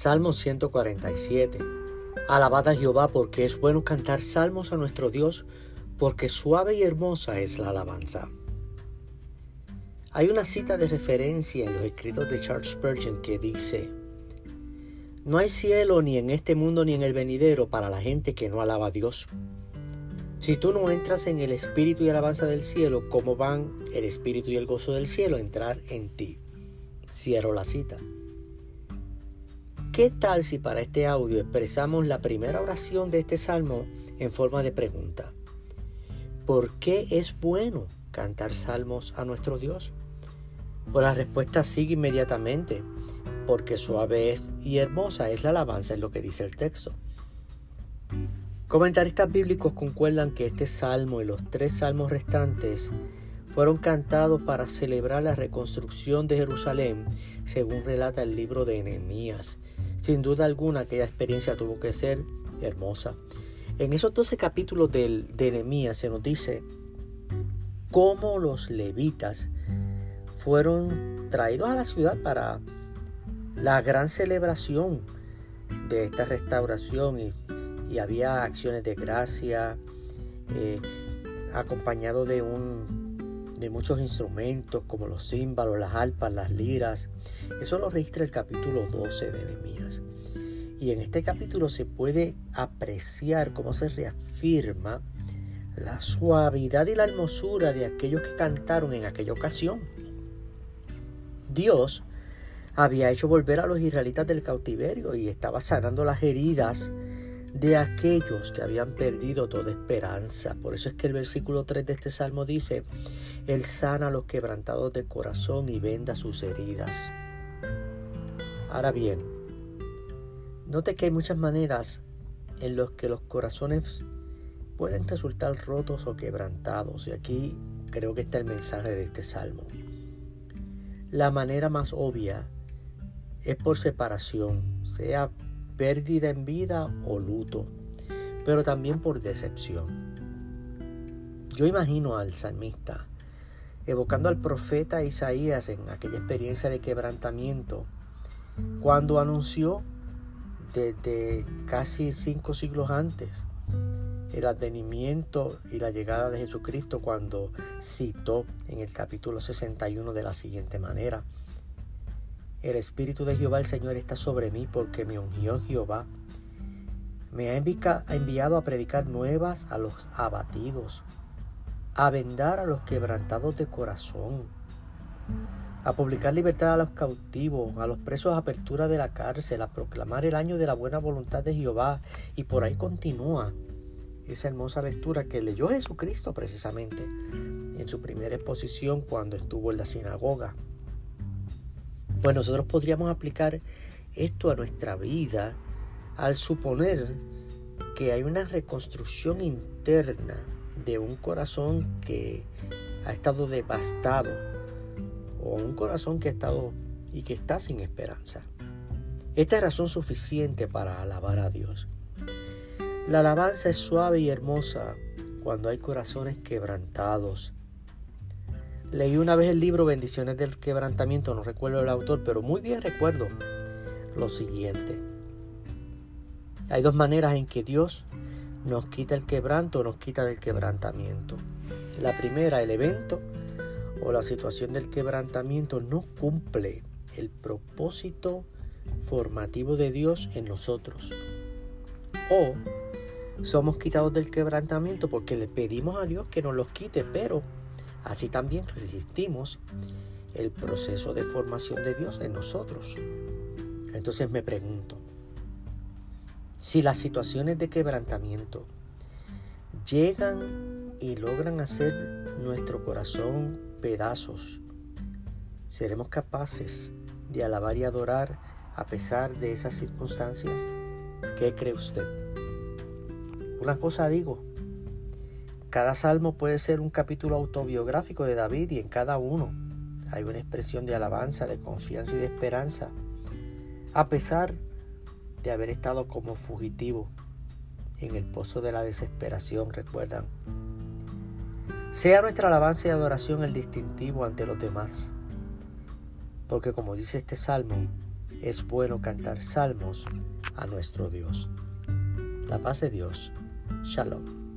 Salmo 147. Alabad a Jehová porque es bueno cantar salmos a nuestro Dios, porque suave y hermosa es la alabanza. Hay una cita de referencia en los escritos de Charles Spurgeon que dice, No hay cielo ni en este mundo ni en el venidero para la gente que no alaba a Dios. Si tú no entras en el espíritu y alabanza del cielo, ¿cómo van el espíritu y el gozo del cielo a entrar en ti? Cierro la cita. ¿Qué tal si para este audio expresamos la primera oración de este salmo en forma de pregunta? ¿Por qué es bueno cantar salmos a nuestro Dios? Pues la respuesta sigue inmediatamente, porque suave y hermosa es la alabanza, es lo que dice el texto. Comentaristas bíblicos concuerdan que este salmo y los tres salmos restantes fueron cantados para celebrar la reconstrucción de Jerusalén, según relata el libro de Nehemías. Sin duda alguna aquella experiencia tuvo que ser hermosa. En esos 12 capítulos de, de Nehemías se nos dice cómo los levitas fueron traídos a la ciudad para la gran celebración de esta restauración y, había acciones de gracia eh, acompañado de un de muchos instrumentos como los címbalos, las alpas, las liras. Eso lo registra el capítulo 12 de Nehemías. Y en este capítulo se puede apreciar cómo se reafirma la suavidad y la hermosura de aquellos que cantaron en aquella ocasión. Dios había hecho volver a los israelitas del cautiverio y estaba sanando las heridas de aquellos que habían perdido toda esperanza. Por eso es que el versículo 3 de este salmo dice, Él sana a los quebrantados de corazón y venda sus heridas. Ahora bien, note que hay muchas maneras en las que los corazones pueden resultar rotos o quebrantados. Y aquí creo que está el mensaje de este salmo. La manera más obvia es por separación, sea pérdida en vida o luto, pero también por decepción. Yo imagino al salmista evocando al profeta Isaías en aquella experiencia de quebrantamiento, cuando anunció desde casi cinco siglos antes el advenimiento y la llegada de Jesucristo cuando citó en el capítulo 61 de la siguiente manera. El Espíritu de Jehová el Señor está sobre mí porque me ungió Jehová. Me ha enviado a predicar nuevas a los abatidos, a vendar a los quebrantados de corazón, a publicar libertad a los cautivos, a los presos a apertura de la cárcel, a proclamar el año de la buena voluntad de Jehová. Y por ahí continúa esa hermosa lectura que leyó Jesucristo precisamente en su primera exposición cuando estuvo en la sinagoga. Pues nosotros podríamos aplicar esto a nuestra vida al suponer que hay una reconstrucción interna de un corazón que ha estado devastado o un corazón que ha estado y que está sin esperanza. Esta es razón suficiente para alabar a Dios. La alabanza es suave y hermosa cuando hay corazones quebrantados, Leí una vez el libro Bendiciones del Quebrantamiento, no recuerdo el autor, pero muy bien recuerdo lo siguiente. Hay dos maneras en que Dios nos quita el quebranto o nos quita del quebrantamiento. La primera, el evento o la situación del quebrantamiento no cumple el propósito formativo de Dios en nosotros. O somos quitados del quebrantamiento porque le pedimos a Dios que nos los quite, pero Así también resistimos el proceso de formación de Dios en nosotros. Entonces me pregunto, si las situaciones de quebrantamiento llegan y logran hacer nuestro corazón pedazos, ¿seremos capaces de alabar y adorar a pesar de esas circunstancias? ¿Qué cree usted? Una cosa digo, cada salmo puede ser un capítulo autobiográfico de David y en cada uno hay una expresión de alabanza, de confianza y de esperanza, a pesar de haber estado como fugitivo en el pozo de la desesperación, recuerdan. Sea nuestra alabanza y adoración el distintivo ante los demás, porque como dice este salmo, es bueno cantar salmos a nuestro Dios. La paz de Dios. Shalom.